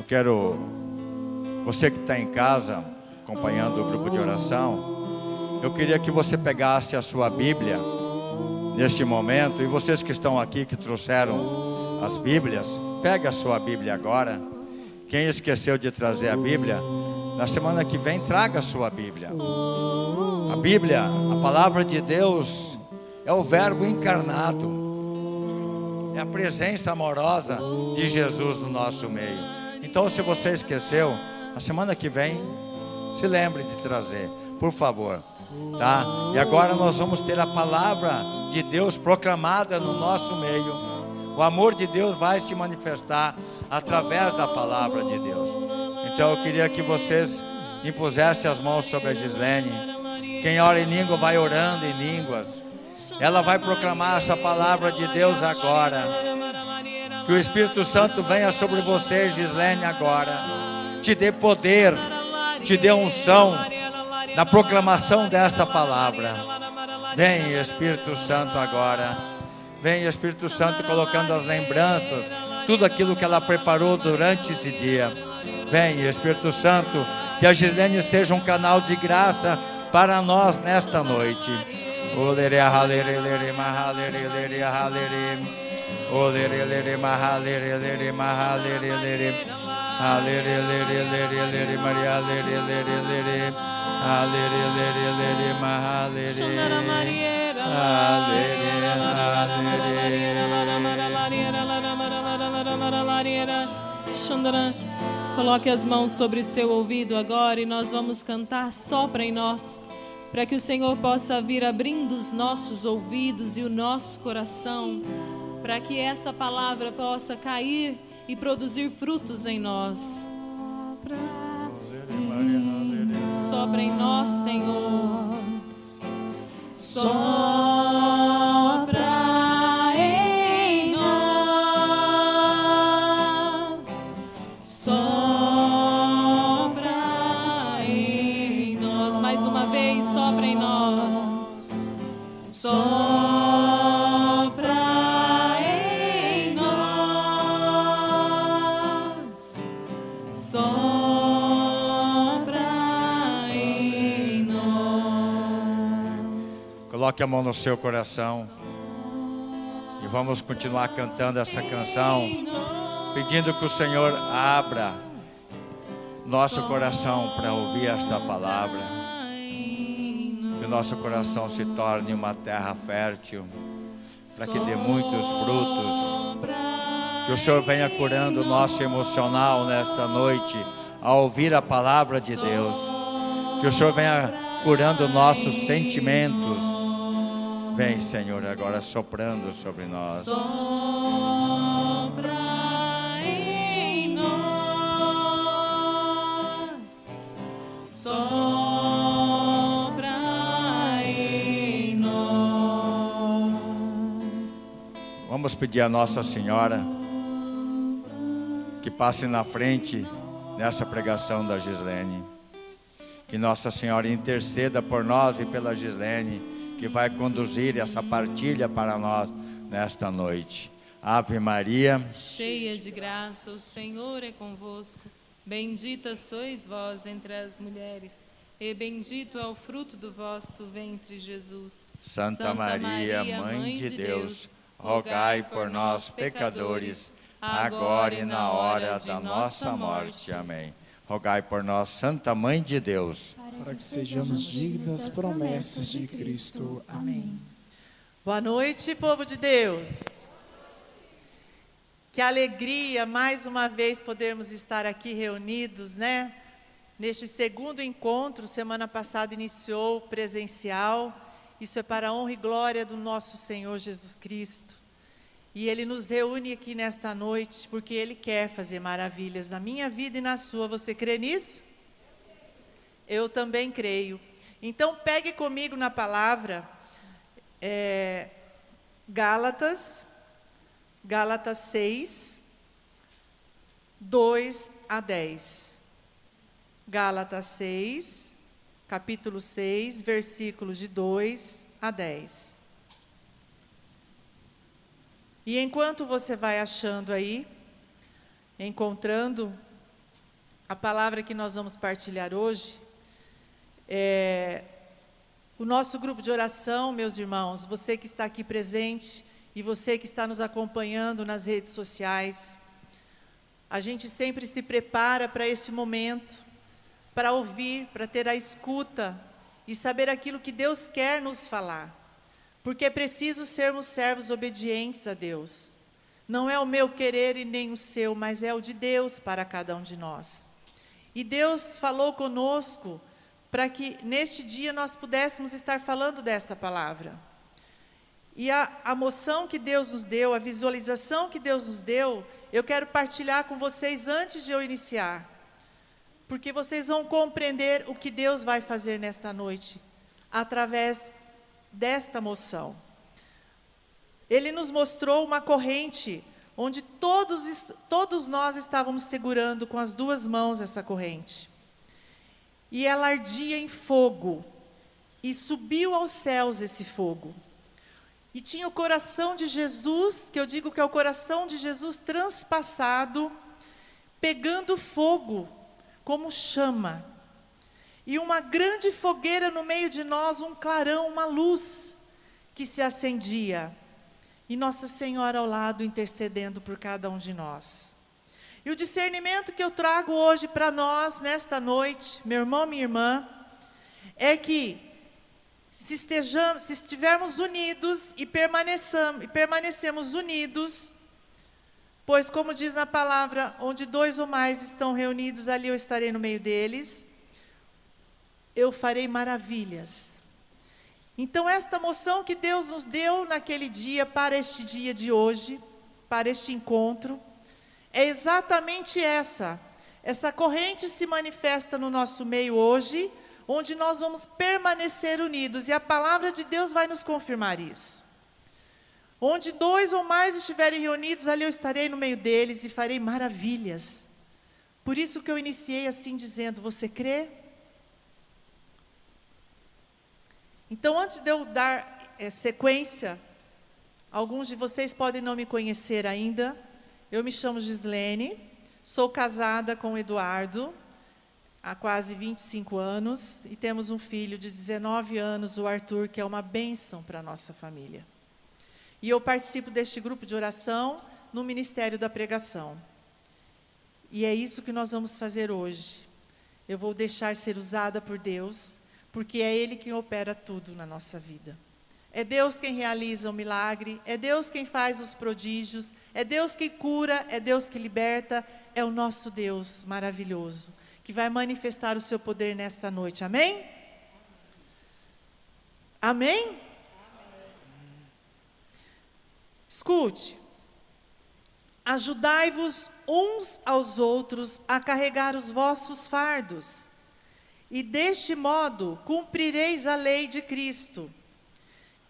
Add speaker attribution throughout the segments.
Speaker 1: Eu quero, você que está em casa, acompanhando o grupo de oração, eu queria que você pegasse a sua Bíblia neste momento, e vocês que estão aqui, que trouxeram as Bíblias, pegue a sua Bíblia agora. Quem esqueceu de trazer a Bíblia, na semana que vem traga a sua Bíblia. A Bíblia, a palavra de Deus, é o Verbo encarnado, é a presença amorosa de Jesus no nosso meio. Então, se você esqueceu, na semana que vem, se lembre de trazer, por favor. Tá? E agora nós vamos ter a palavra de Deus proclamada no nosso meio. O amor de Deus vai se manifestar através da palavra de Deus. Então eu queria que vocês impusessem as mãos sobre a Gislene. Quem ora em língua vai orando em línguas. Ela vai proclamar essa palavra de Deus agora. Que o Espírito Santo venha sobre você, Gislene, agora. Te dê poder, te dê unção na proclamação dessa palavra. Vem, Espírito Santo, agora. Vem, Espírito Santo, colocando as lembranças tudo aquilo que ela preparou durante esse dia. Vem, Espírito Santo, que a Gislene seja um canal de graça para nós nesta noite.
Speaker 2: Coloque as mãos sobre seu ouvido agora e nós vamos cantar Sopra em nós, para que o Senhor possa vir abrindo os nossos ouvidos e o nosso coração, para que essa palavra possa cair e produzir frutos em nós. Sopra em nós, Senhor. Sopra
Speaker 1: Coloque a mão no seu coração. E vamos continuar cantando essa canção, pedindo que o Senhor abra nosso coração para ouvir esta palavra. Que o nosso coração se torne uma terra fértil, para que dê muitos frutos. Que o Senhor venha curando o nosso emocional nesta noite, ao ouvir a palavra de Deus. Que o Senhor venha curando nossos sentimentos. Vem, Senhor, agora soprando sobre nós.
Speaker 2: Sopra em nós. Sopra em nós.
Speaker 1: Vamos pedir a Nossa Senhora que passe na frente nessa pregação da Gislene. Que Nossa Senhora interceda por nós e pela Gislene, que vai conduzir essa partilha para nós nesta noite. Ave Maria,
Speaker 2: Cheia de graça, o Senhor é convosco. Bendita sois vós entre as mulheres, e bendito é o fruto do vosso ventre, Jesus.
Speaker 1: Santa Maria, Mãe de Deus, rogai por nós, pecadores, agora e na hora da nossa morte. Amém. Rogai por nós, Santa Mãe de Deus.
Speaker 3: Para que sejamos dignos das promessas de Cristo. Amém.
Speaker 4: Boa noite, povo de Deus. Que alegria mais uma vez podermos estar aqui reunidos, né? Neste segundo encontro, semana passada iniciou presencial. Isso é para a honra e glória do nosso Senhor Jesus Cristo. E Ele nos reúne aqui nesta noite porque Ele quer fazer maravilhas na minha vida e na sua. Você crê nisso? Eu também creio. Então, pegue comigo na palavra é, Gálatas, Gálatas 6, 2 a 10. Gálatas 6, capítulo 6, versículos de 2 a 10. E enquanto você vai achando aí, encontrando A palavra que nós vamos partilhar hoje é o nosso grupo de oração, meus irmãos, você que está aqui presente e você que está nos acompanhando nas redes sociais. A gente sempre se prepara para este momento, para ouvir, para ter a escuta e saber aquilo que Deus quer nos falar. Porque é preciso sermos servos obedientes a Deus. Não é o meu querer e nem o seu, mas é o de Deus para cada um de nós. E Deus falou conosco para que neste dia nós pudéssemos estar falando desta palavra. E a, a moção que Deus nos deu, a visualização que Deus nos deu, eu quero partilhar com vocês antes de eu iniciar. Porque vocês vão compreender o que Deus vai fazer nesta noite, através desta moção. Ele nos mostrou uma corrente onde todos, todos nós estávamos segurando com as duas mãos essa corrente. E ela ardia em fogo, e subiu aos céus esse fogo. E tinha o coração de Jesus, que eu digo que é o coração de Jesus transpassado, pegando fogo, como chama. E uma grande fogueira no meio de nós, um clarão, uma luz que se acendia. E Nossa Senhora ao lado intercedendo por cada um de nós. E o discernimento que eu trago hoje para nós, nesta noite, meu irmão, minha irmã, é que se, estejamos, se estivermos unidos e, e permanecemos unidos, pois, como diz na palavra, onde dois ou mais estão reunidos, ali eu estarei no meio deles, eu farei maravilhas. Então, esta moção que Deus nos deu naquele dia, para este dia de hoje, para este encontro, é exatamente essa. Essa corrente se manifesta no nosso meio hoje, onde nós vamos permanecer unidos, e a palavra de Deus vai nos confirmar isso. Onde dois ou mais estiverem reunidos, ali eu estarei no meio deles e farei maravilhas. Por isso que eu iniciei assim dizendo: Você crê? Então, antes de eu dar é, sequência, alguns de vocês podem não me conhecer ainda. Eu me chamo Gislene, sou casada com o Eduardo, há quase 25 anos e temos um filho de 19 anos, o Arthur, que é uma bênção para a nossa família. E eu participo deste grupo de oração no Ministério da Pregação. E é isso que nós vamos fazer hoje. Eu vou deixar ser usada por Deus, porque é Ele quem opera tudo na nossa vida. É Deus quem realiza o milagre, é Deus quem faz os prodígios, é Deus que cura, é Deus que liberta, é o nosso Deus maravilhoso que vai manifestar o seu poder nesta noite. Amém? Amém? Escute. Ajudai-vos uns aos outros a carregar os vossos fardos, e deste modo cumprireis a lei de Cristo.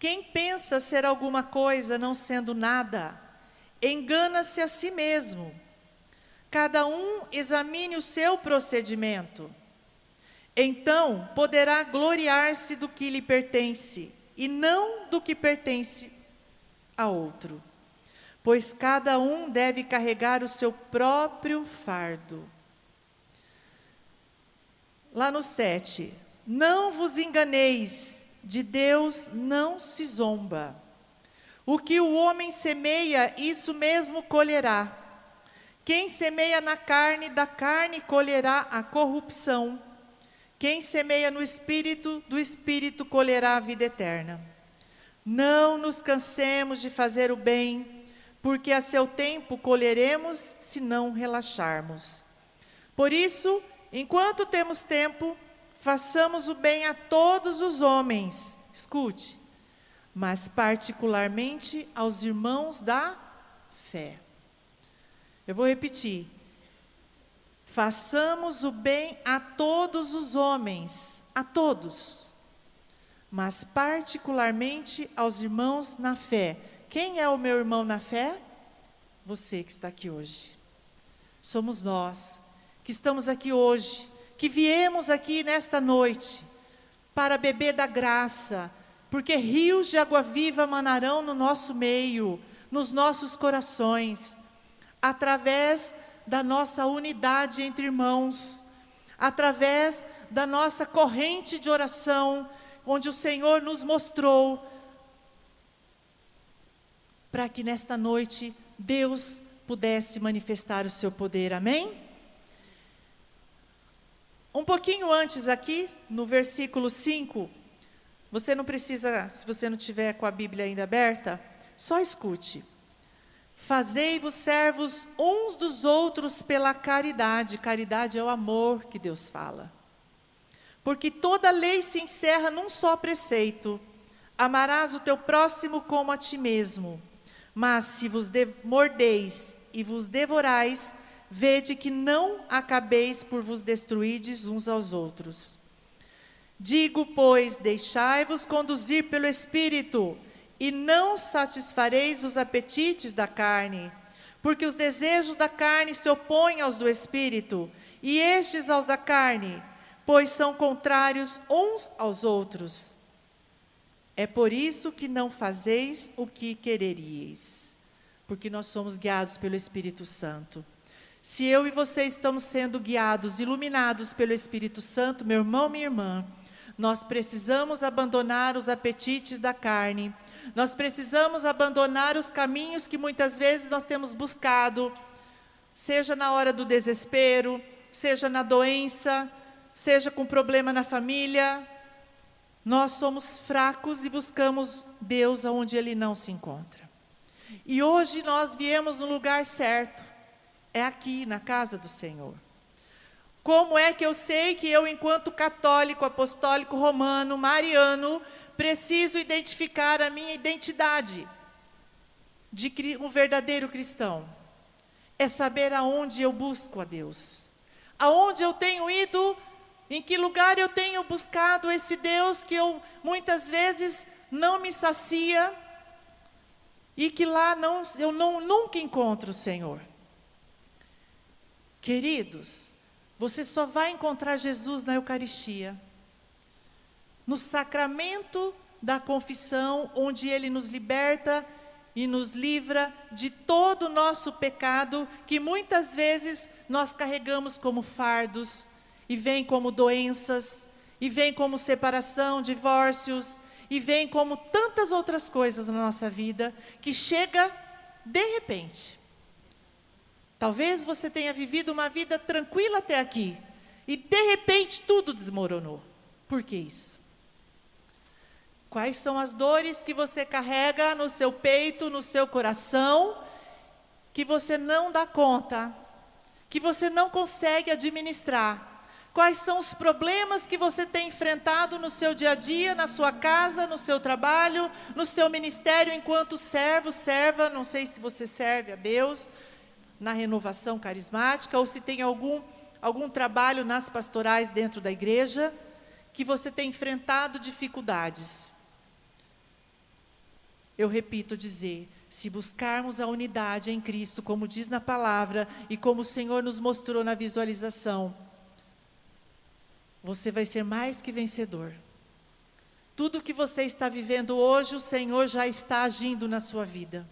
Speaker 4: Quem pensa ser alguma coisa não sendo nada, engana-se a si mesmo cada um examine o seu procedimento. Então poderá gloriar-se do que lhe pertence, e não do que pertence a outro. Pois cada um deve carregar o seu próprio fardo. Lá no 7, não vos enganeis, de Deus não se zomba. O que o homem semeia, isso mesmo colherá. Quem semeia na carne, da carne colherá a corrupção. Quem semeia no espírito, do espírito colherá a vida eterna. Não nos cansemos de fazer o bem, porque a seu tempo colheremos se não relaxarmos. Por isso, enquanto temos tempo, façamos o bem a todos os homens. Escute, mas particularmente aos irmãos da fé. Eu vou repetir. Façamos o bem a todos os homens, a todos, mas particularmente aos irmãos na fé. Quem é o meu irmão na fé? Você que está aqui hoje. Somos nós que estamos aqui hoje, que viemos aqui nesta noite para beber da graça, porque rios de água viva manarão no nosso meio, nos nossos corações através da nossa unidade entre irmãos, através da nossa corrente de oração, onde o Senhor nos mostrou, para que nesta noite Deus pudesse manifestar o seu poder. Amém? Um pouquinho antes aqui, no versículo 5, você não precisa, se você não tiver com a Bíblia ainda aberta, só escute. Fazei-vos servos uns dos outros pela caridade. Caridade é o amor que Deus fala. Porque toda lei se encerra num só preceito: amarás o teu próximo como a ti mesmo. Mas se vos mordeis e vos devorais, vede que não acabeis por vos destruídes uns aos outros. Digo, pois, deixai-vos conduzir pelo Espírito, e não satisfareis os apetites da carne, porque os desejos da carne se opõem aos do Espírito, e estes aos da carne, pois são contrários uns aos outros. É por isso que não fazeis o que quereríeis, porque nós somos guiados pelo Espírito Santo. Se eu e você estamos sendo guiados, iluminados pelo Espírito Santo, meu irmão, minha irmã, nós precisamos abandonar os apetites da carne, nós precisamos abandonar os caminhos que muitas vezes nós temos buscado, seja na hora do desespero, seja na doença, seja com problema na família. Nós somos fracos e buscamos Deus aonde Ele não se encontra. E hoje nós viemos no lugar certo é aqui, na casa do Senhor. Como é que eu sei que eu, enquanto católico, apostólico, romano, mariano, preciso identificar a minha identidade de um verdadeiro cristão? É saber aonde eu busco a Deus, aonde eu tenho ido, em que lugar eu tenho buscado esse Deus que eu muitas vezes não me sacia e que lá não, eu não, nunca encontro o Senhor. Queridos, você só vai encontrar Jesus na Eucaristia, no sacramento da confissão, onde Ele nos liberta e nos livra de todo o nosso pecado, que muitas vezes nós carregamos como fardos, e vem como doenças, e vem como separação, divórcios, e vem como tantas outras coisas na nossa vida, que chega de repente. Talvez você tenha vivido uma vida tranquila até aqui e de repente tudo desmoronou. Por que isso? Quais são as dores que você carrega no seu peito, no seu coração, que você não dá conta, que você não consegue administrar? Quais são os problemas que você tem enfrentado no seu dia a dia, na sua casa, no seu trabalho, no seu ministério enquanto servo, serva? Não sei se você serve a Deus, na renovação carismática ou se tem algum, algum trabalho nas pastorais dentro da igreja que você tem enfrentado dificuldades. Eu repito dizer, se buscarmos a unidade em Cristo, como diz na palavra e como o Senhor nos mostrou na visualização, você vai ser mais que vencedor. Tudo que você está vivendo hoje, o Senhor já está agindo na sua vida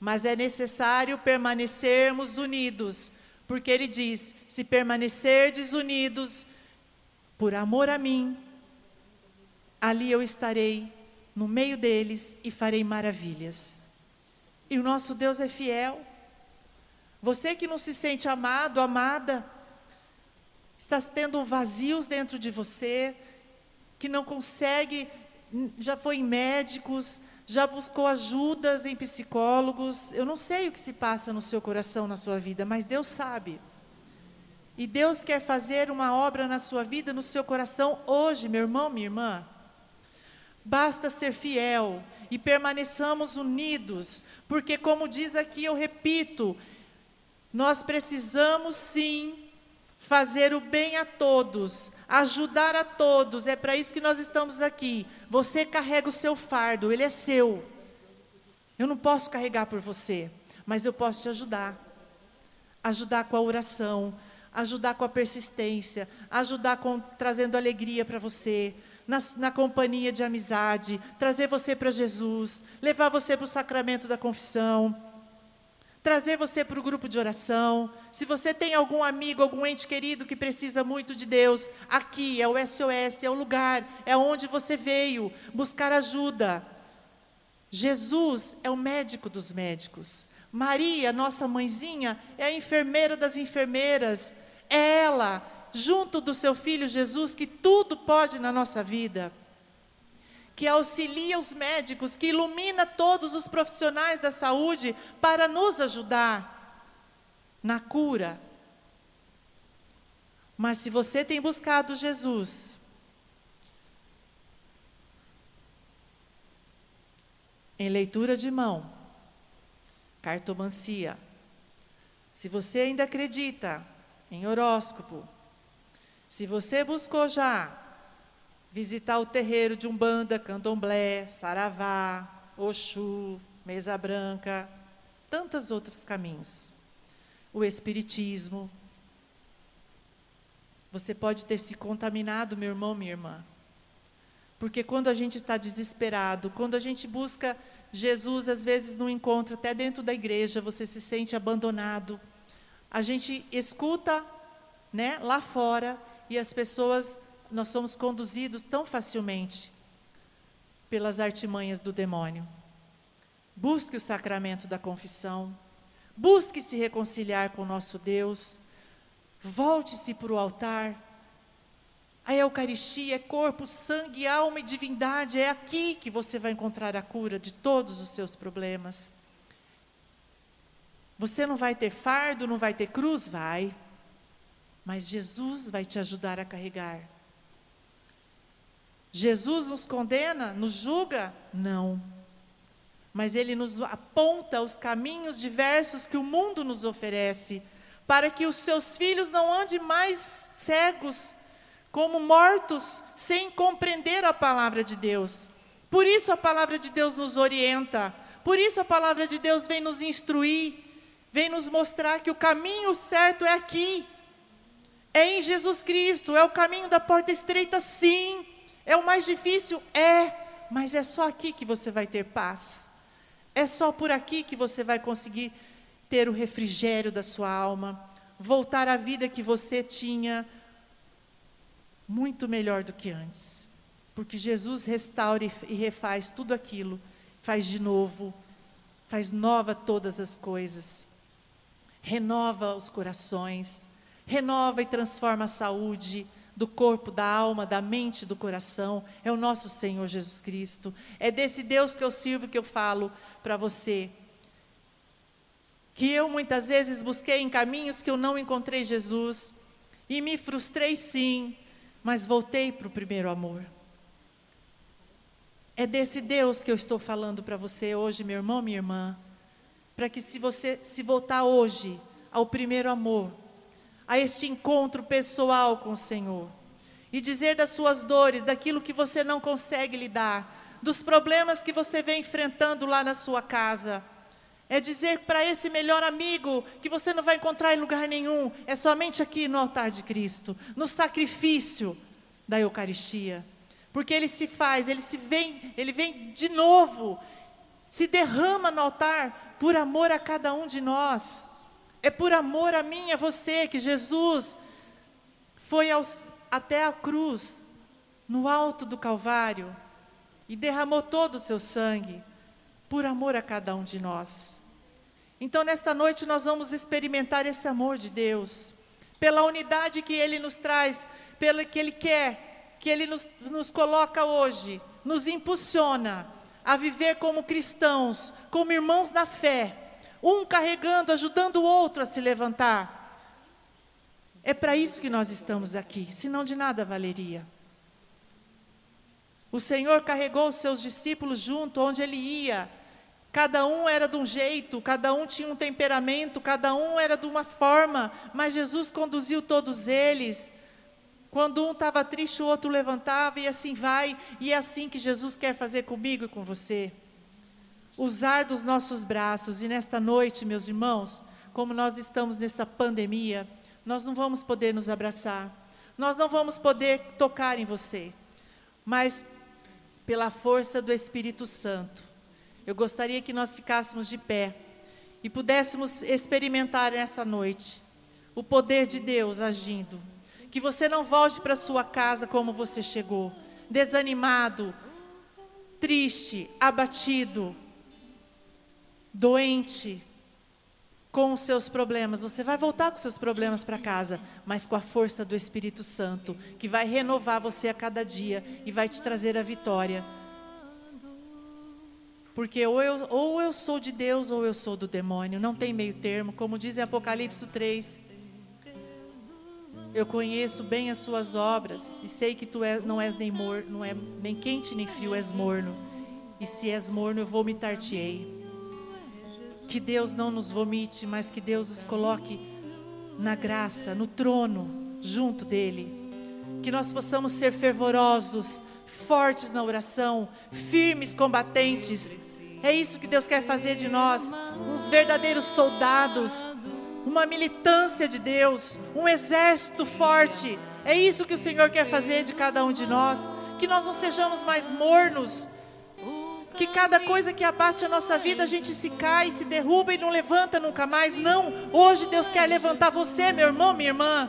Speaker 4: mas é necessário permanecermos unidos, porque ele diz: se permanecerdes unidos, por amor a mim, ali eu estarei no meio deles e farei maravilhas. E o nosso Deus é fiel. Você que não se sente amado, amada, está tendo vazios dentro de você, que não consegue, já foi em médicos, já buscou ajudas em psicólogos. Eu não sei o que se passa no seu coração, na sua vida, mas Deus sabe. E Deus quer fazer uma obra na sua vida, no seu coração, hoje, meu irmão, minha irmã. Basta ser fiel e permaneçamos unidos, porque, como diz aqui, eu repito, nós precisamos sim fazer o bem a todos, ajudar a todos, é para isso que nós estamos aqui. Você carrega o seu fardo, ele é seu. Eu não posso carregar por você, mas eu posso te ajudar. Ajudar com a oração, ajudar com a persistência, ajudar com trazendo alegria para você, na, na, companhia de amizade, trazer você para Jesus, levar você para o sacramento da confissão, trazer você para o grupo de oração. Se você tem algum amigo, algum ente querido que precisa muito de Deus, aqui é o SOS, é o lugar, é onde você veio buscar ajuda. Jesus é o médico dos médicos. Maria, nossa mãezinha, é a enfermeira das enfermeiras. É ela, junto do seu filho Jesus, que tudo pode na nossa vida. Que auxilia os médicos, que ilumina todos os profissionais da saúde para nos ajudar na cura. Mas se você tem buscado Jesus, em leitura de mão, cartomancia. Se você ainda acredita em horóscopo, se você buscou já visitar o terreiro de Umbanda, Candomblé, Saravá, Oxu, Mesa Branca, tantos outros caminhos. O Espiritismo. Você pode ter se contaminado, meu irmão, minha irmã. Porque quando a gente está desesperado, quando a gente busca Jesus, às vezes, no encontro, até dentro da igreja, você se sente abandonado. A gente escuta né, lá fora e as pessoas, nós somos conduzidos tão facilmente pelas artimanhas do demônio. Busque o sacramento da confissão, busque se reconciliar com o nosso Deus, volte-se para o altar, a Eucaristia é corpo, sangue, alma e divindade. É aqui que você vai encontrar a cura de todos os seus problemas. Você não vai ter fardo, não vai ter cruz? Vai. Mas Jesus vai te ajudar a carregar. Jesus nos condena, nos julga? Não. Mas ele nos aponta os caminhos diversos que o mundo nos oferece, para que os seus filhos não andem mais cegos, como mortos sem compreender a palavra de Deus. Por isso a palavra de Deus nos orienta, por isso a palavra de Deus vem nos instruir, vem nos mostrar que o caminho certo é aqui, é em Jesus Cristo, é o caminho da porta estreita, sim, é o mais difícil, é, mas é só aqui que você vai ter paz, é só por aqui que você vai conseguir ter o refrigério da sua alma, voltar à vida que você tinha muito melhor do que antes. Porque Jesus restaura e refaz tudo aquilo, faz de novo, faz nova todas as coisas, renova os corações, renova e transforma a saúde do corpo, da alma, da mente, do coração. É o nosso Senhor Jesus Cristo. É desse Deus que eu sirvo que eu falo para você. Que eu muitas vezes busquei em caminhos que eu não encontrei Jesus e me frustrei sim, mas voltei para o primeiro amor. É desse Deus que eu estou falando para você hoje, meu irmão, minha irmã, para que se você se voltar hoje ao primeiro amor, a este encontro pessoal com o Senhor, e dizer das suas dores, daquilo que você não consegue lidar, dos problemas que você vem enfrentando lá na sua casa, é dizer para esse melhor amigo que você não vai encontrar em lugar nenhum, é somente aqui no altar de Cristo, no sacrifício da Eucaristia. Porque ele se faz, ele se vem, ele vem de novo, se derrama no altar por amor a cada um de nós. É por amor a mim, a você, que Jesus foi aos, até a cruz, no alto do Calvário, e derramou todo o seu sangue, por amor a cada um de nós. Então, nesta noite, nós vamos experimentar esse amor de Deus, pela unidade que Ele nos traz, pelo que Ele quer, que Ele nos, nos coloca hoje, nos impulsiona a viver como cristãos, como irmãos na fé, um carregando, ajudando o outro a se levantar. É para isso que nós estamos aqui, senão de nada valeria. O Senhor carregou os seus discípulos junto onde ele ia, Cada um era de um jeito, cada um tinha um temperamento, cada um era de uma forma, mas Jesus conduziu todos eles. Quando um estava triste, o outro levantava e assim vai, e é assim que Jesus quer fazer comigo e com você. Usar dos nossos braços, e nesta noite, meus irmãos, como nós estamos nessa pandemia, nós não vamos poder nos abraçar, nós não vamos poder tocar em você, mas pela força do Espírito Santo, eu gostaria que nós ficássemos de pé e pudéssemos experimentar nessa noite o poder de Deus agindo. Que você não volte para sua casa como você chegou, desanimado, triste, abatido, doente, com os seus problemas. Você vai voltar com os seus problemas para casa, mas com a força do Espírito Santo, que vai renovar você a cada dia e vai te trazer a vitória. Porque ou eu, ou eu sou de Deus ou eu sou do demônio, não tem meio termo, como diz em Apocalipse 3. Eu conheço bem as suas obras e sei que tu é, não és nem mor, não é nem quente nem frio, és morno. E se és morno, eu vomitar-te-ei. Que Deus não nos vomite, mas que Deus nos coloque na graça, no trono, junto dele. Que nós possamos ser fervorosos, fortes na oração, firmes, combatentes. É isso que Deus quer fazer de nós, uns verdadeiros soldados, uma militância de Deus, um exército forte. É isso que o Senhor quer fazer de cada um de nós. Que nós não sejamos mais mornos, que cada coisa que abate a nossa vida, a gente se cai, se derruba e não levanta nunca mais. Não, hoje Deus quer levantar você, meu irmão, minha irmã.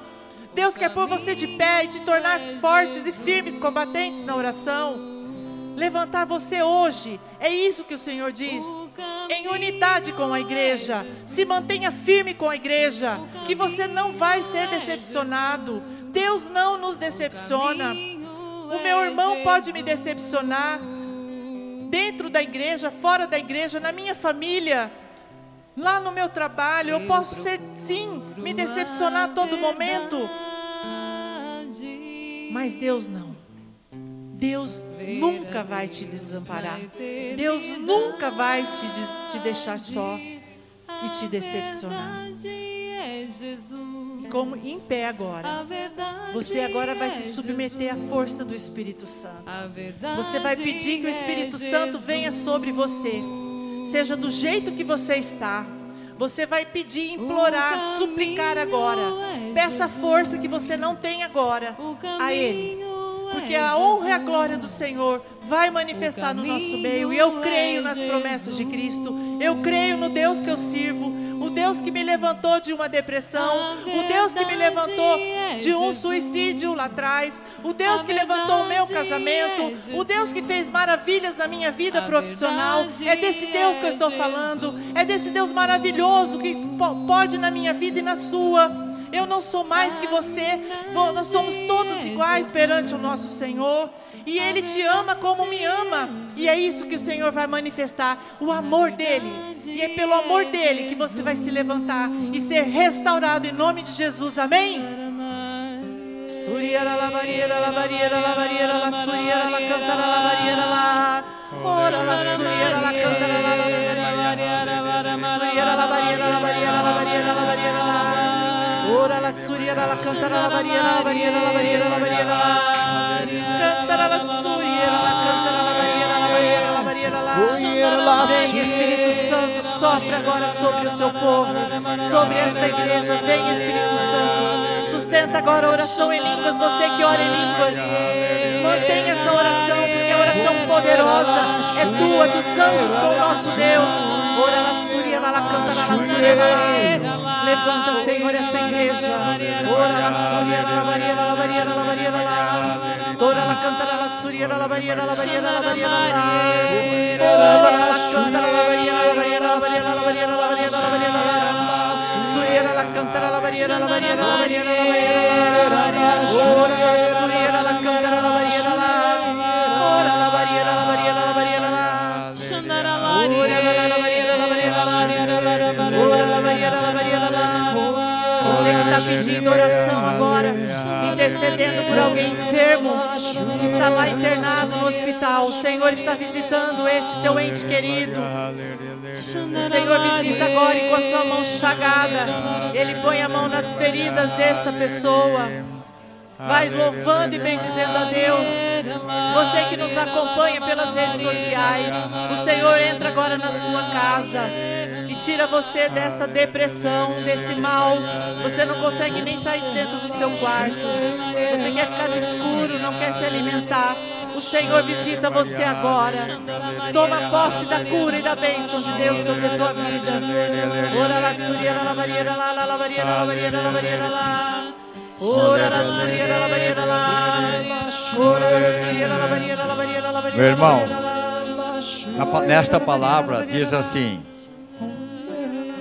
Speaker 4: Deus quer pôr você de pé e te tornar fortes e firmes, combatentes na oração. Levantar você hoje, é isso que o Senhor diz. Em unidade com a igreja, se mantenha firme com a igreja, que você não vai ser decepcionado. Deus não nos decepciona. O meu irmão pode me decepcionar, dentro da igreja, fora da igreja, na minha família, lá no meu trabalho. Eu posso ser, sim, me decepcionar a todo momento. Mas Deus não. Deus nunca vai te desamparar. Deus nunca vai te, te deixar só e te decepcionar. Como em pé agora. Você agora vai se submeter à força do Espírito Santo. Você vai pedir que o Espírito Santo venha sobre você. Seja do jeito que você está. Você vai pedir, implorar, suplicar agora. Peça a força que você não tem agora a Ele. Porque a honra e a glória do Senhor vai manifestar no nosso meio. E eu creio nas promessas de Cristo. Eu creio no Deus que eu sirvo Deus que me levantou de uma depressão, o Deus que me levantou de um suicídio lá atrás, o Deus que levantou o meu casamento, o Deus que fez maravilhas na minha vida profissional. É desse Deus que eu estou falando, é desse Deus maravilhoso que pode na minha vida e na sua. Eu não sou mais que você, nós somos todos iguais perante o nosso Senhor. E Ele te ama como me ama. E é isso que o Senhor vai manifestar: o amor dEle. E é pelo amor dEle que você vai se levantar e ser restaurado em nome de Jesus. Amém? Suriera la barriera, la barriera, la suriera, la cantara, la barriera, la. Ora la suriera, la cantara, la Suriera la barriera, la barriera, la barriera, la barriera, la. Ora la suriera, la cantara, la barriera, la barriera, la barriera, la barriera, la. Vem Espírito Santo, sopra agora sobre o seu povo, sobre esta igreja. Vem Espírito Santo, sustenta agora a oração em línguas. Você que ora em línguas, mantenha essa oração, porque a oração poderosa é tua, dos anjos com o nosso Deus. Ora la suria, la canta la suria, Levanta, Senhor, esta igreja. Ora la suria, la barriera, la barriera, la barriera, la. Tora la canta la suria, la barriera, la barriera, la barriera, la. Ora la canta la barriera, la barriera, la barriera, la barriera, la barriera, la barriera, la. Suria la canta la barriera, la barriera, la barriera, la barriera, la. Ora la suria, la canta la barriera, la. Ora la barriera, la barriera, la barriera, la. Ora la la barriera, la barriera, la. Ora la barriera, la barriera, la. Você que está pedindo oração agora, intercedendo por alguém enfermo, que está lá internado no hospital. O Senhor está visitando este teu ente querido. O Senhor visita agora e com a sua mão chagada, Ele põe a mão nas feridas dessa pessoa. Vai louvando e bendizendo a Deus. Você que nos acompanha pelas redes sociais, o Senhor entra agora na sua casa tira você dessa depressão, desse mal. Você não consegue nem sair de dentro do seu quarto. Você quer ficar no escuro, não quer se alimentar. O Senhor visita você agora. Toma posse da cura e da bênção de Deus sobre a tua vida. Ora la suriera la barriera la la la barriera la barriera la barriera la. Ora la suriera la barriera la. Ora la suriera la barriera la barriera la barriera.
Speaker 1: Meu irmão, Nesta palavra diz assim: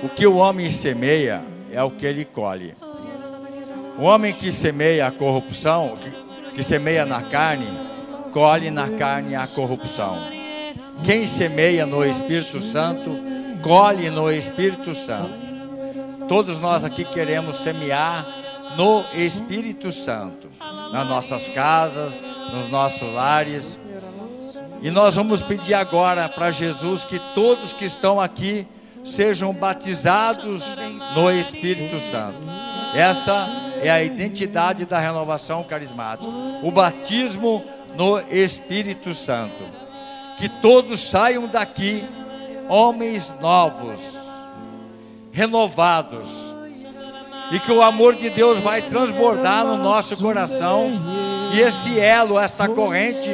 Speaker 1: O que o homem semeia é o que ele colhe. O homem que semeia a corrupção, que, que semeia na carne, colhe na carne a corrupção. Quem semeia no Espírito Santo, colhe no Espírito Santo. Todos nós aqui queremos semear no Espírito Santo, nas nossas casas, nos nossos lares. E nós vamos pedir agora para Jesus que todos que estão aqui sejam batizados no Espírito Santo. Essa é a identidade da renovação carismática. O batismo no Espírito Santo. Que todos saiam daqui homens novos, renovados, e que o amor de Deus vai transbordar no nosso coração. E esse elo, essa corrente,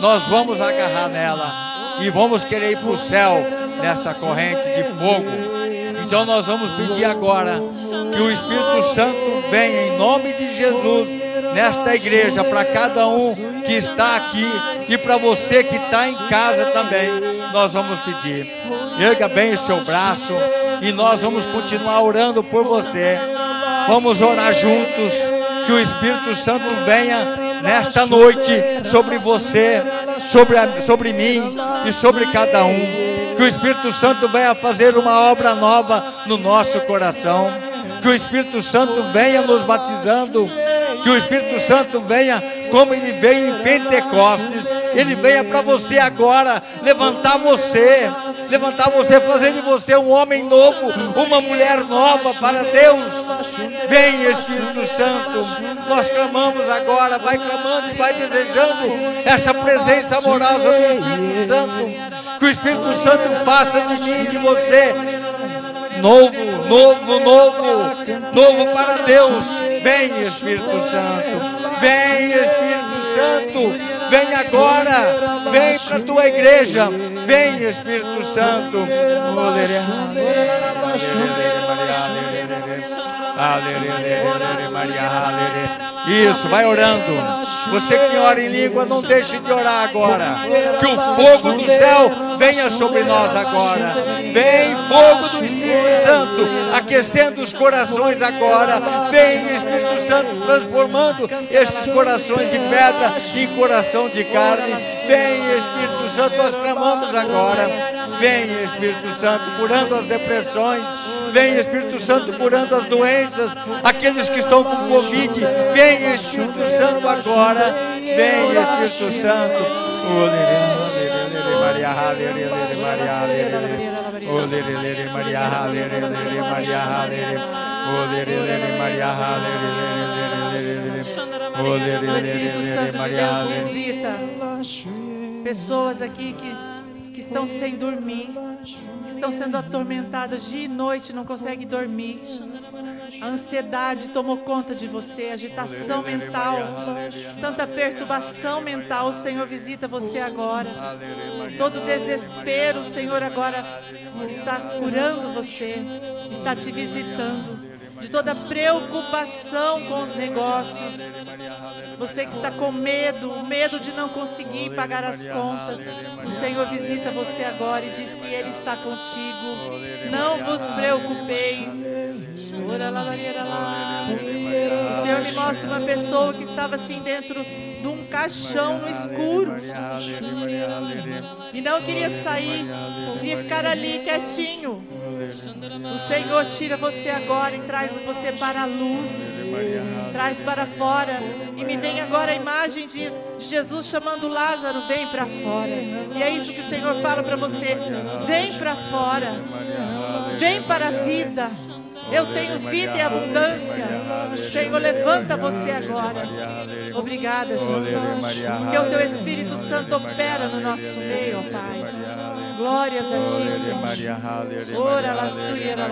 Speaker 1: nós vamos agarrar nela e vamos querer ir para o céu nessa corrente de fogo. Então nós vamos pedir agora que o Espírito Santo venha em nome de Jesus nesta igreja para cada um que está aqui e para você que está em casa também. Nós vamos pedir. Erga bem o seu braço e nós vamos continuar orando por você. Vamos orar juntos que o Espírito Santo venha nesta noite sobre você, sobre, sobre mim e sobre cada um. Que o Espírito Santo venha fazer uma obra nova no nosso coração. Que o Espírito Santo venha nos batizando. Que o Espírito Santo venha como ele veio em Pentecostes. Ele venha para você agora, levantar você, levantar você, fazer de você um homem novo, uma mulher nova para Deus. Vem Espírito Santo, nós clamamos agora, vai clamando e vai desejando essa presença amorosa do Espírito Santo. Que o Espírito Santo faça de e de você novo, novo, novo, novo para Deus. Vem Espírito Santo, vem Espírito Santo. Vem agora, vem para a tua igreja, vem Espírito Santo. Isso, vai orando. Você que ora em língua, não deixe de orar agora. Que o fogo do céu venha sobre nós agora. Vem fogo do Espírito Santo, aquecendo os corações agora. Vem Espírito Santo, transformando esses corações de pedra em coração de carne. Vem Espírito Santo, nós clamamos agora. Vem Espírito Santo, curando as depressões. Vem Espírito Santo curando as doenças, aqueles que estão com Covid. Vem Espírito Santo agora. Vem Espírito Santo. Oh. Oh. Oh. Oh,
Speaker 4: Espírito Santo de Deus visita pessoas aqui que, que estão sem dormir, que estão sendo atormentadas dia e noite, não conseguem dormir. A ansiedade tomou conta de você, agitação mental, tanta perturbação mental. O Senhor visita você agora. Todo desespero, o Senhor agora está curando você, está te visitando. De toda preocupação com os negócios, você que está com medo, medo de não conseguir pagar as contas, o Senhor visita você agora e diz que Ele está contigo. Não vos preocupeis. O Senhor me mostra uma pessoa que estava assim dentro de um caixão no escuro e não queria sair, queria ficar ali quietinho. O Senhor tira você agora e traz você para a luz, traz para fora. E me vem agora a imagem de Jesus chamando Lázaro: vem para fora. E é isso que o Senhor fala para você: vem para fora, vem para a vida. Eu tenho vida e abundância. Senhor, levanta você agora. Obrigada, Jesus. Porque o teu Espírito Santo opera no nosso meio, ó Pai. Glórias a ti, Senhor. Ora la suia la.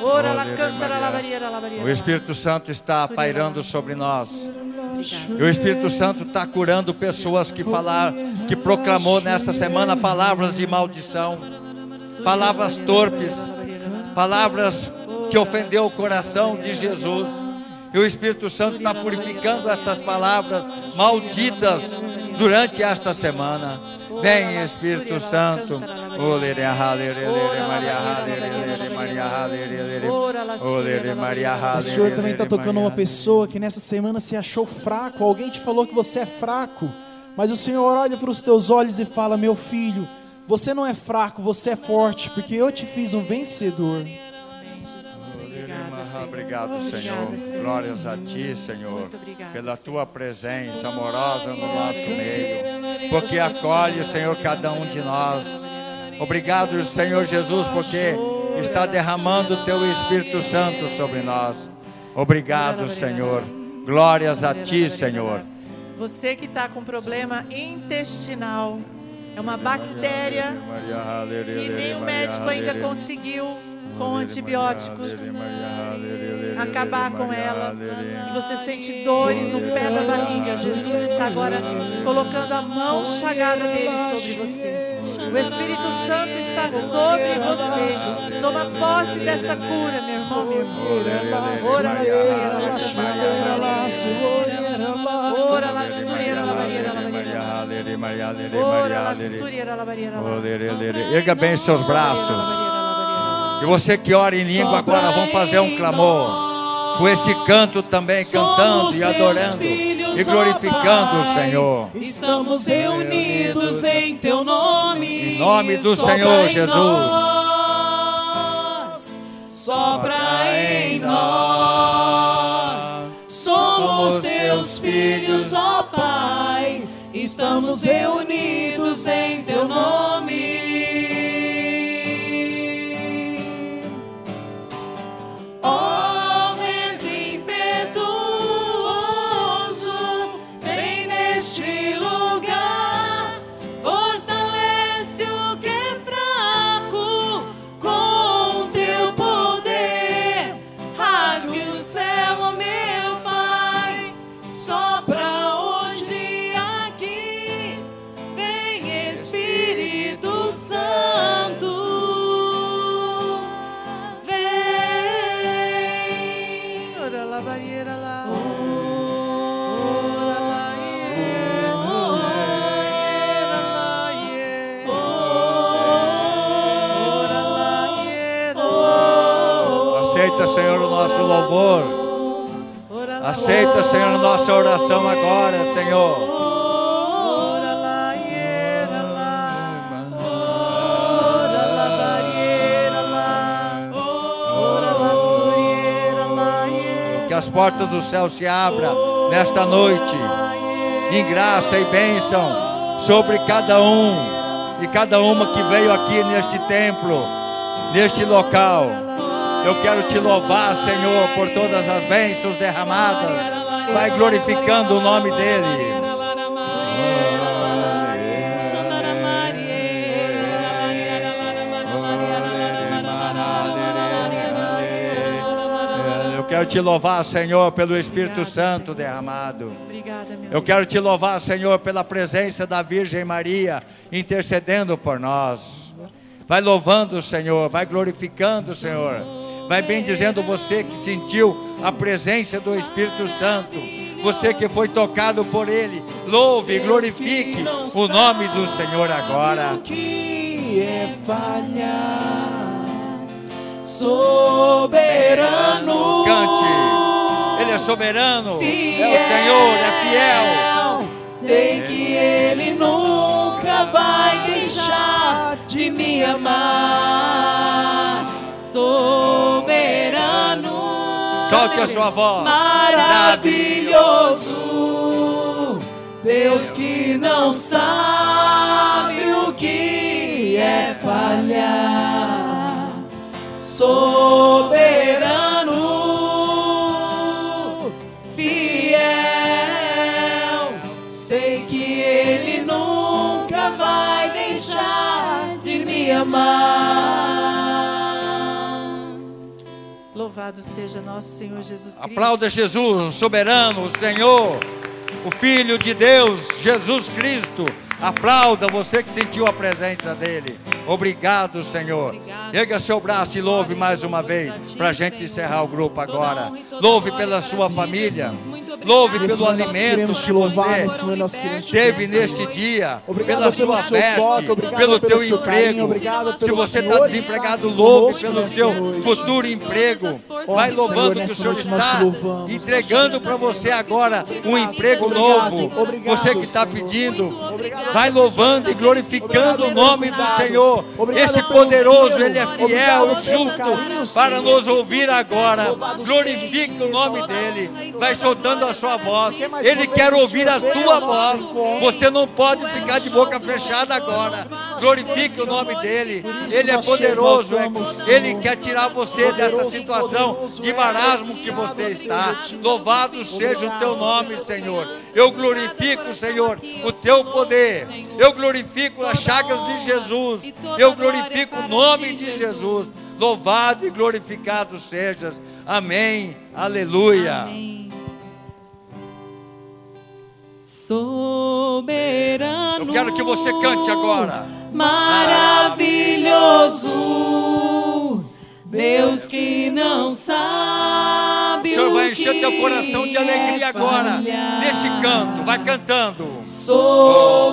Speaker 4: Ora la la.
Speaker 1: O Espírito Santo está pairando sobre nós. E o Espírito Santo está curando pessoas que falaram, que proclamou nessa semana palavras de maldição, palavras torpes, palavras que ofendeu o coração de Jesus. E o Espírito Santo está purificando estas palavras malditas durante esta semana. Vem, Espírito Santo. Olere, halere, lere, Maria, halere, Maria, halere, lere. Olere, Maria, halere,
Speaker 3: O Senhor também está tocando uma pessoa que nessa semana se achou fraco. Alguém te falou que você é fraco. Mas o Senhor olha para os teus olhos e fala: Meu filho, você não é fraco, você é forte, porque eu te fiz um vencedor.
Speaker 1: Obrigado, Senhor. Glórias a Ti, Senhor,
Speaker 4: Muito obrigada,
Speaker 1: pela. Tua presença amorosa no nosso meio, porque acolhe, Senhor, cada um de nós. Obrigado, Senhor Jesus, porque está derramando o Teu Espírito Santo sobre nós. Obrigado, Senhor. Glórias a Ti, Senhor.
Speaker 4: Você que está com problema intestinal, é uma bactéria que nem o médico ainda conseguiu, com antibióticos, acabar com ela. Que você sente dores no pé da barriga. Jesus está agora colocando a mão chagada dele sobre você. O Espírito Santo está sobre você. Toma posse dessa cura, meu irmão, minha irmã. Ora la suria, la suria, la suria. Ora la barriera. Ora la
Speaker 1: Erga bem seus braços. E você que ora em língua agora, vamos fazer um clamor. Com esse canto também, cantando e adorando e glorificando o Senhor.
Speaker 2: Estamos reunidos em teu nome.
Speaker 1: Em nome do Senhor Jesus.
Speaker 2: Sopra em nós. Somos teus filhos, ó Pai. Estamos reunidos em teu nome.
Speaker 1: Aceita, Senhor, o nosso louvor. Aceita, Senhor, a nossa oração agora, Senhor. Portas do céu se abram nesta noite, em graça e bênção sobre cada um e cada uma que veio aqui neste templo, neste local. Eu quero te louvar, Senhor, por todas as bênçãos derramadas. Vai glorificando o nome dEle. Quero te louvar, Senhor, pelo Espírito
Speaker 4: Obrigada,
Speaker 1: Santo
Speaker 4: Senhor.
Speaker 1: derramado.
Speaker 4: Obrigada, meu
Speaker 1: Eu
Speaker 4: Deus.
Speaker 1: quero te louvar, Senhor, pela presença da Virgem Maria intercedendo por nós. Vai louvando o Senhor, vai glorificando o Senhor. Vai bendizendo você que sentiu a presença do Espírito Santo. Você que foi tocado por Ele. Louve e glorifique o nome do Senhor agora.
Speaker 3: O que é falhar, soberano.
Speaker 1: Cante. Ele é soberano. É o Senhor, é fiel.
Speaker 2: Sei que Ele nunca vai deixar de me amar. Soberano.
Speaker 1: Solte a sua voz.
Speaker 2: Maravilhoso. Deus que não sabe o que é falhar. Soberano, fiel, sei que Ele nunca vai deixar de me amar.
Speaker 4: Louvado seja nosso Senhor Jesus Cristo.
Speaker 1: Aplauda Jesus, o soberano, o Senhor, o Filho de Deus, Jesus Cristo. Aplauda você que sentiu a presença dele. Obrigado, Senhor.
Speaker 2: Obrigado.
Speaker 1: Erga seu braço e louve mais uma vez, para a gente
Speaker 2: Senhor.
Speaker 1: encerrar o grupo agora. Louve pela sua família. Louve
Speaker 3: Nesse
Speaker 1: pelo alimento que você teve neste dia,
Speaker 3: Obrigado
Speaker 1: pela sua veste, pelo teu emprego. Se você está
Speaker 3: Senhor
Speaker 1: desempregado, louve
Speaker 3: conosco
Speaker 1: pelo seu futuro emprego. Vai
Speaker 3: Senhor,
Speaker 1: louvando que o Senhor está
Speaker 3: louvamos,
Speaker 1: entregando para você agora um emprego
Speaker 3: Obrigado,
Speaker 1: novo.
Speaker 3: obrigado,
Speaker 1: Você que está
Speaker 3: Senhor.
Speaker 1: pedindo,
Speaker 2: Obrigado.
Speaker 1: vai louvando e glorificando o nome do
Speaker 3: Obrigado.
Speaker 1: Senhor.
Speaker 3: Obrigado
Speaker 1: Esse poderoso. Ele é fiel e justo para nos ouvir agora. Glorifique o nome dele. Vai soltando a sua voz. Ele quer ouvir a tua voz. Você não pode ficar de boca fechada agora. Glorifique o nome dele. Ele é poderoso.
Speaker 3: exaltamos,
Speaker 1: Ele quer tirar você dessa situação de
Speaker 3: é.
Speaker 1: marasmo que você está. Louvado seja o teu nome. Senhor. Eu glorifico, Senhor, o teu poder. Eu glorifico as chagas de Jesus. Eu glorifico o nome de Jesus. Louvado e glorificado sejas. Amém. Aleluia.
Speaker 2: Amém. Soberano.
Speaker 1: Eu quero que você cante agora.
Speaker 2: Maravilhoso. Deus que não sabe.
Speaker 1: O Senhor vai encher teu coração de alegria
Speaker 2: é
Speaker 1: agora. Neste canto, vai cantando.
Speaker 2: soberano,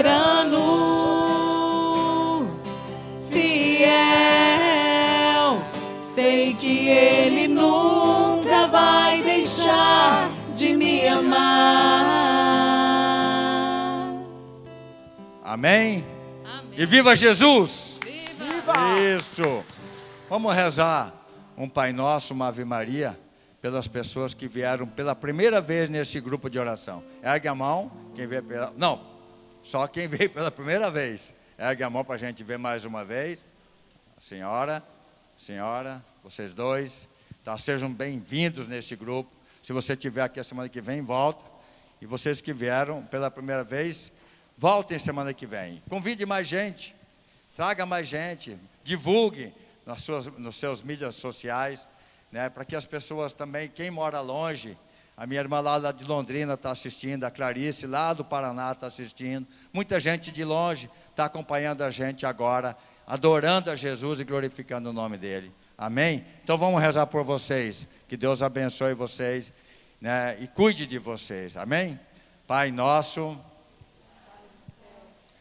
Speaker 1: Amém.
Speaker 2: Amém.
Speaker 1: E viva Jesus!
Speaker 2: Viva!
Speaker 1: Isso! Vamos rezar um Pai Nosso, uma Ave Maria, pelas pessoas que vieram pela primeira vez nesse grupo de oração. Ergue a mão, quem veio pela. Não, só quem veio pela primeira vez. Ergue a mão para a gente ver mais uma vez. Senhora, senhora, vocês dois, tá, sejam bem-vindos neste grupo. Se você estiver aqui a semana que vem, volta. E vocês que vieram pela primeira vez, voltem semana que vem. Convide mais gente. Traga mais gente, divulgue nas suas, nos seus mídias sociais, né, para que as pessoas também, quem mora longe, a minha irmã lá, de Londrina está assistindo, a Clarice lá do Paraná está assistindo, muita gente de longe está acompanhando a gente agora, adorando a Jesus e glorificando o nome dele. Amém? Então vamos rezar por vocês, que Deus abençoe vocês né, e cuide de vocês. Amém? Pai nosso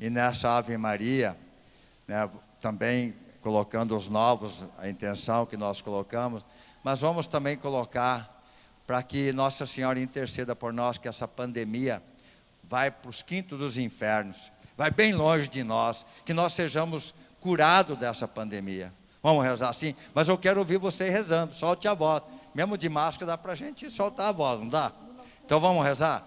Speaker 1: E nessa Ave Maria, né, também colocando os novos, a intenção que nós colocamos, mas vamos também colocar para que Nossa Senhora interceda por nós, que essa pandemia vai para os quintos dos infernos, vai bem longe de nós, que nós sejamos curados dessa pandemia. Vamos rezar assim? Mas eu quero ouvir você rezando, solte a voz. Mesmo de máscara dá para a gente soltar a voz, não dá? Então vamos rezar?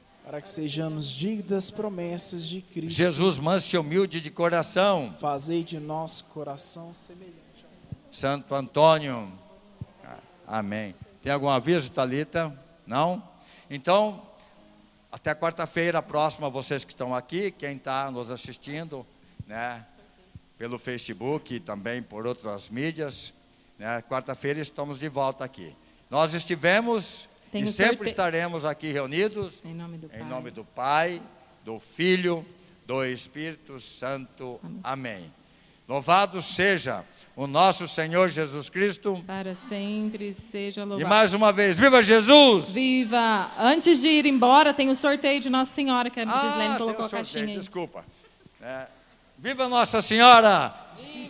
Speaker 3: Para que sejamos dignos das promessas de Cristo.
Speaker 1: Jesus, manso e humilde de coração,
Speaker 3: Fazei de nosso coração semelhante.
Speaker 1: Santo Antônio. Amém. Tem algum aviso, Talita? Não? Então, até quarta-feira próxima, vocês que estão aqui, quem está nos assistindo, né? pelo Facebook e também por outras mídias. Né? Quarta-feira estamos de volta aqui. Nós estivemos
Speaker 2: Tem
Speaker 1: e
Speaker 2: um
Speaker 1: sempre
Speaker 2: sorte-
Speaker 1: estaremos aqui reunidos
Speaker 2: Em nome do
Speaker 1: em
Speaker 2: Pai.
Speaker 1: nome do Pai, do Filho, do Espírito Santo. Amém. Louvado seja o nosso Senhor Jesus Cristo.
Speaker 2: Para sempre seja
Speaker 1: E
Speaker 2: louvado.
Speaker 1: mais uma vez, viva Jesus!
Speaker 2: Viva! Antes de ir embora, tem o sorteio de Nossa Senhora, que a Gislene
Speaker 1: tem
Speaker 2: colocou
Speaker 1: um
Speaker 2: a caixinha aí.
Speaker 1: Desculpa. É, viva Nossa Senhora!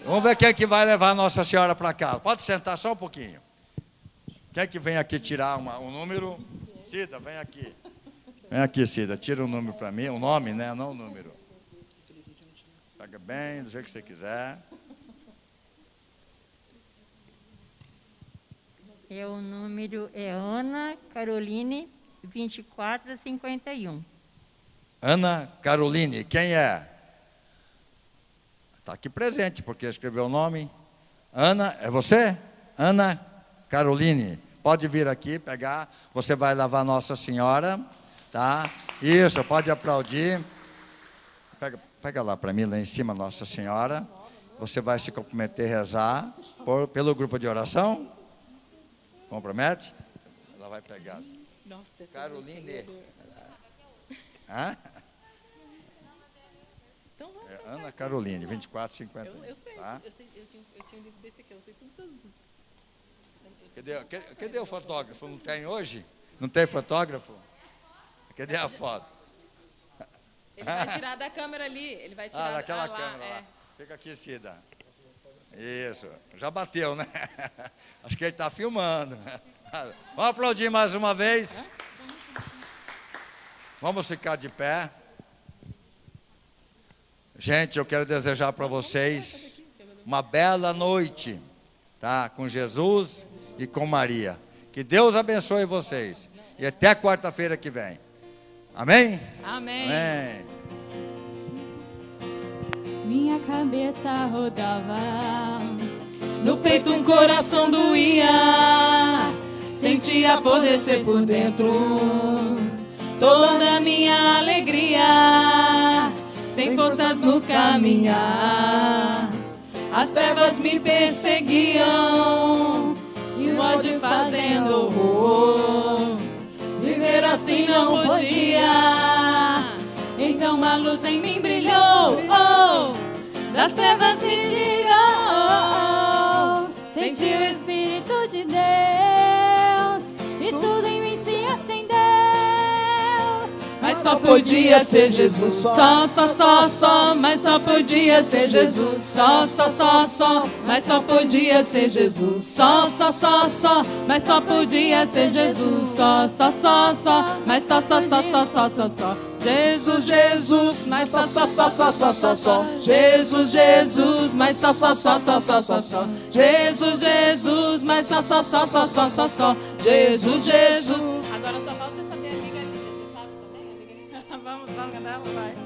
Speaker 1: Vamos ver quem é que vai levar Nossa Senhora para casa. Pode sentar só um pouquinho. Quem é que vem aqui tirar uma- um número? Cida, vem aqui. Vem aqui, Cida. Tira um número para mim. Um nome, né? Não um número. Pega bem, do jeito que você quiser.
Speaker 5: É o número é Ana Caroline 2451.
Speaker 1: Ana Caroline, quem é? Está aqui presente, porque escreveu o nome. Ana, é você? Ana Caroline. Pode vir aqui pegar. Você vai lavar Nossa Senhora, tá? Isso, pode aplaudir. Pega, pega lá para mim, lá em cima, Nossa Senhora. Você vai se comprometer a rezar por- pelo grupo de oração. Compromete? Ela vai pegar.
Speaker 2: Nossa, essa
Speaker 1: Caroline. Hã?
Speaker 2: Então vamos.
Speaker 1: É Ana Caroline, 2450.
Speaker 2: Eu, eu sei,
Speaker 1: Tá?
Speaker 2: eu, sei eu, tinha, eu tinha um livro desse aqui, eu sei todas as músicas.
Speaker 1: Cadê, cadê- o fotógrafo? Não tem hoje? Não tem fotógrafo? Cadê a foto?
Speaker 2: Ele vai tirar da câmera ali, ele vai tirar
Speaker 1: Ah, daquela
Speaker 2: lá,
Speaker 1: câmera
Speaker 2: é.
Speaker 1: lá. Fica aqui, Cida. Isso. Já bateu, né? Acho que ele está filmando. Vamos aplaudir mais uma vez. Vamos ficar de pé. Gente, eu quero desejar para vocês uma bela noite, tá? Com Jesus e com Maria. Que Deus abençoe vocês. E até quarta-feira que vem. Amém?
Speaker 2: Amém.
Speaker 1: Amém.
Speaker 6: Minha cabeça rodava,
Speaker 2: No peito um coração doía, sentia apodrecer por dentro toda a minha alegria, sem forças no caminhar. As trevas me perseguiam e o ódio fazendo horror. Viver assim não podia. Então uma luz em mim brilhou, oh, das trevas me tirou.
Speaker 6: senti o Espírito
Speaker 2: só podia ser Jesus, só, só, só, só, mas só podia ser Jesus, só, só, só, só, mas só podia ser Jesus, só, só, só, só, mas só podia ser Jesus, só, só, só, só, mas só, só, só, só, só, só, só. Jesus, Jesus, mas só, só, só, só, só, só, só. Jesus, Jesus, mas só, só, só, só, só, só, só. Jesus, Jesus, mas só, só, só, só, só, só, só. Jesus, Jesus. Agora só falta saber